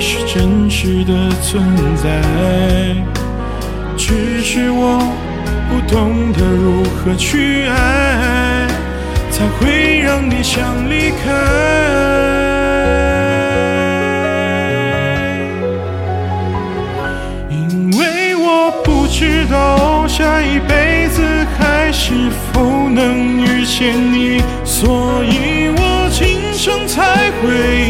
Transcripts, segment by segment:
是真实的存在，只是我不懂得如何去爱，才会让你想离开。因为我不知道下一辈子还是否能遇见你，所以我今生才会，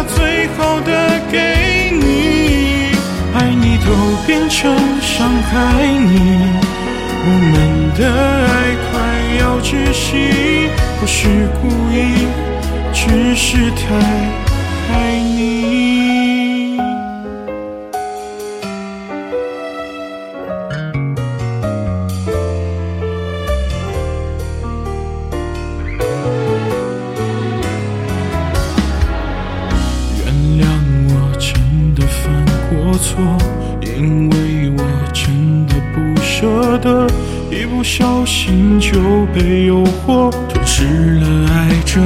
把最好的给你。爱你都变成伤害你，我们的爱快要窒息，不是故意，只是太爱你。因为我真的不舍得，一不小心就被诱惑，吞噬了爱着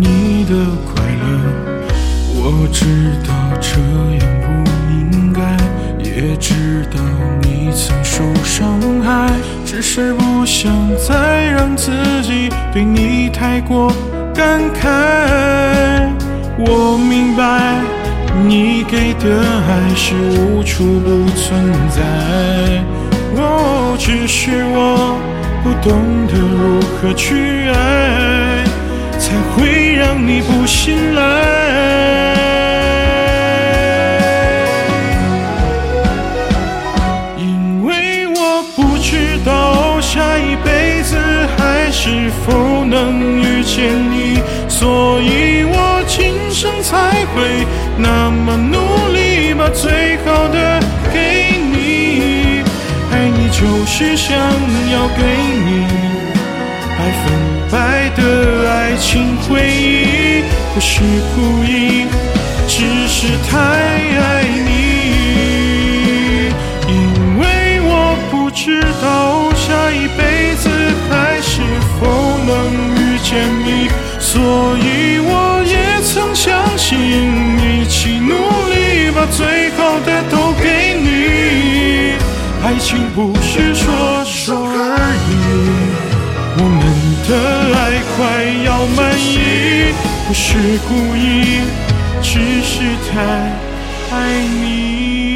你的快乐。我知道这样不应该，也知道你曾受伤害，只是不想再让自己对你太过感慨。我明白你给的爱是无处不存在，哦，只是我不懂得如何去爱，才会让你不信赖。因为我不知道下一辈子还是否能遇见你，所以生才会那么努力，把最好的给你。爱你就是想要给你百分百的爱情回忆，不是故意，情不是说说而已，我们的爱快要满溢，不是故意，只是太爱你。